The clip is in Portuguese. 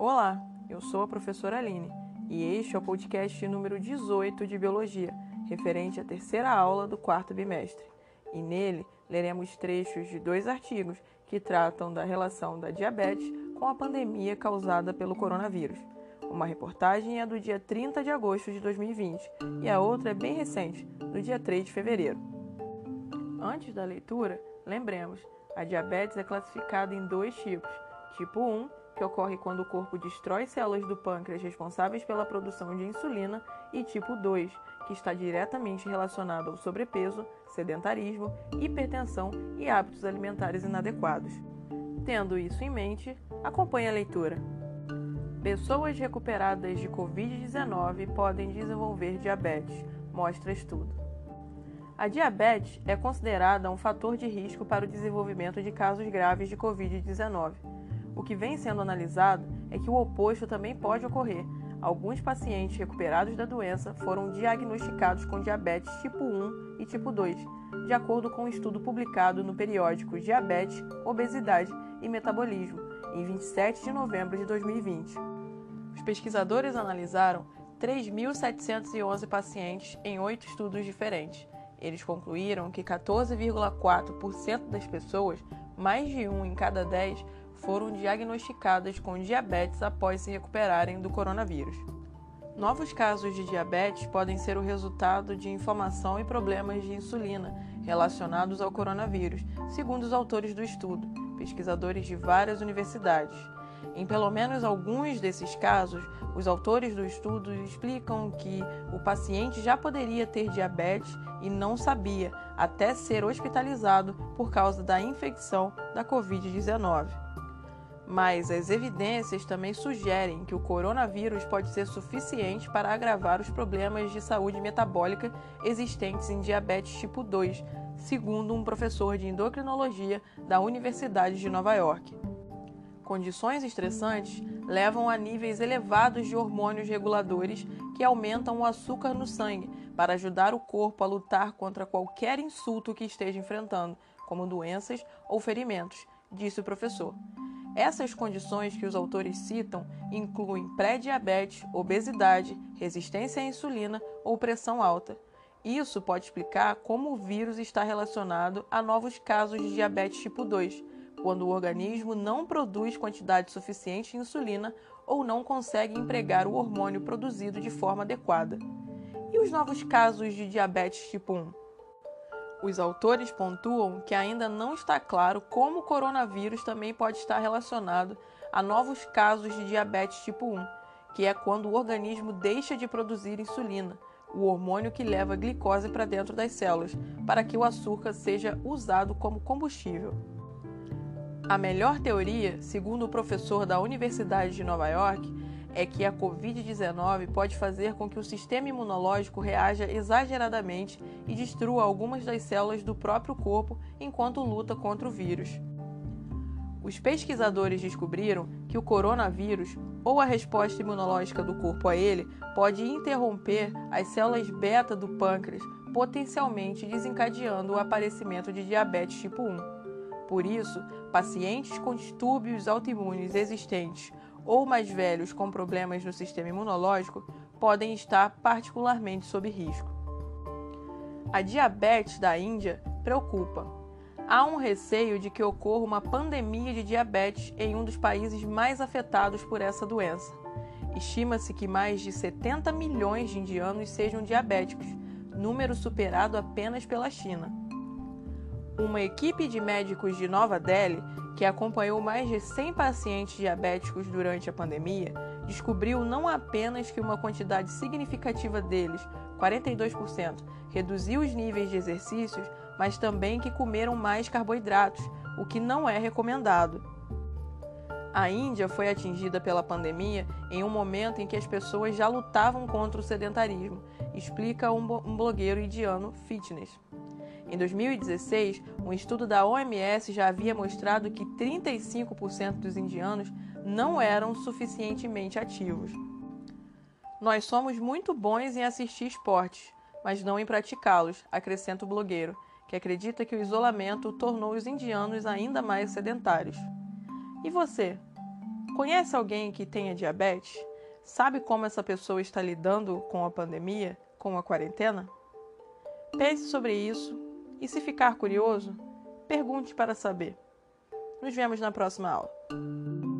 Olá, eu sou a professora Aline e este é o podcast número 18 de Biologia, referente à terceira aula do quarto bimestre. E nele leremos trechos de dois artigos que tratam da relação da diabetes com a pandemia causada pelo coronavírus. Uma reportagem é do dia 30 de agosto de 2020 e a outra é bem recente, do dia 3 de fevereiro. Antes da leitura, lembremos, a diabetes é classificada em dois tipos: tipo 1, que ocorre quando o corpo destrói células do pâncreas responsáveis pela produção de insulina, e tipo 2, que está diretamente relacionado ao sobrepeso, sedentarismo, hipertensão e hábitos alimentares inadequados. Tendo isso em mente, acompanhe a leitura. Pessoas recuperadas de Covid-19 podem desenvolver diabetes, mostra estudo. A diabetes é considerada um fator de risco para o desenvolvimento de casos graves de Covid-19. O que vem sendo analisado é que o oposto também pode ocorrer. Alguns pacientes recuperados da doença foram diagnosticados com diabetes tipo 1 e tipo 2, de acordo com um estudo publicado no periódico Diabetes, Obesidade e Metabolismo, em 27 de novembro de 2020. Os pesquisadores analisaram 3.711 pacientes em oito estudos diferentes eles concluíram que 14,4% das pessoas, mais de um em cada 10, foram diagnosticadas com diabetes após se recuperarem do coronavírus. Novos casos de diabetes podem ser o resultado de inflamação e problemas de insulina relacionados ao coronavírus, segundo os autores do estudo, pesquisadores de várias universidades. Em pelo menos alguns desses casos, os autores do estudo explicam que o paciente já poderia ter diabetes e não sabia, até ser hospitalizado por causa da infecção da Covid-19. Mas as evidências também sugerem que o coronavírus pode ser suficiente para agravar os problemas de saúde metabólica existentes em diabetes tipo 2, segundo um professor de endocrinologia da Universidade de Nova York. Condições estressantes levam a níveis elevados de hormônios reguladores que aumentam o açúcar no sangue para ajudar o corpo a lutar contra qualquer insulto que esteja enfrentando, como doenças ou ferimentos, disse o professor. Essas condições que os autores citam incluem pré-diabetes, obesidade, resistência à insulina ou pressão alta. Isso pode explicar como o vírus está relacionado a novos casos de diabetes tipo 2 quando o organismo não produz quantidade suficiente de insulina ou não consegue empregar o hormônio produzido de forma adequada. E os novos casos de diabetes tipo 1? Os autores pontuam que ainda não está claro como o coronavírus também pode estar relacionado a novos casos de diabetes tipo 1, que é quando o organismo deixa de produzir insulina, o hormônio que leva a glicose para dentro das células, para que o açúcar seja usado como combustível. A melhor teoria, segundo o professor da Universidade de Nova York, é que a Covid-19 pode fazer com que o sistema imunológico reaja exageradamente e destrua algumas das células do próprio corpo enquanto luta contra o vírus. Os pesquisadores descobriram que o coronavírus, ou a resposta imunológica do corpo a ele, pode interromper as células beta do pâncreas, potencialmente desencadeando o aparecimento de diabetes tipo 1. Por isso, pacientes com distúrbios autoimunes existentes ou mais velhos com problemas no sistema imunológico podem estar particularmente sob risco. A diabetes da Índia preocupa. Há um receio de que ocorra uma pandemia de diabetes em um dos países mais afetados por essa doença. Estima-se que mais de 70 milhões de indianos sejam diabéticos, número superado apenas pela China. Uma equipe de médicos de Nova Delhi, que acompanhou mais de 100 pacientes diabéticos durante a pandemia, descobriu não apenas que uma quantidade significativa deles, 42%, reduziu os níveis de exercícios, mas também que comeram mais carboidratos, o que não é recomendado. A Índia foi atingida pela pandemia em um momento em que as pessoas já lutavam contra o sedentarismo, explica um blogueiro indiano fitness. Em 2016, um estudo da OMS já havia mostrado que 35% dos indianos não eram suficientemente ativos. Nós somos muito bons em assistir esportes, mas não em praticá-los, acrescenta o blogueiro, que acredita que o isolamento tornou os indianos ainda mais sedentários. E você? Conhece alguém que tenha diabetes? Sabe como essa pessoa está lidando com a pandemia, com a quarentena? Pense sobre isso e, se ficar curioso, pergunte para saber. Nos vemos na próxima aula.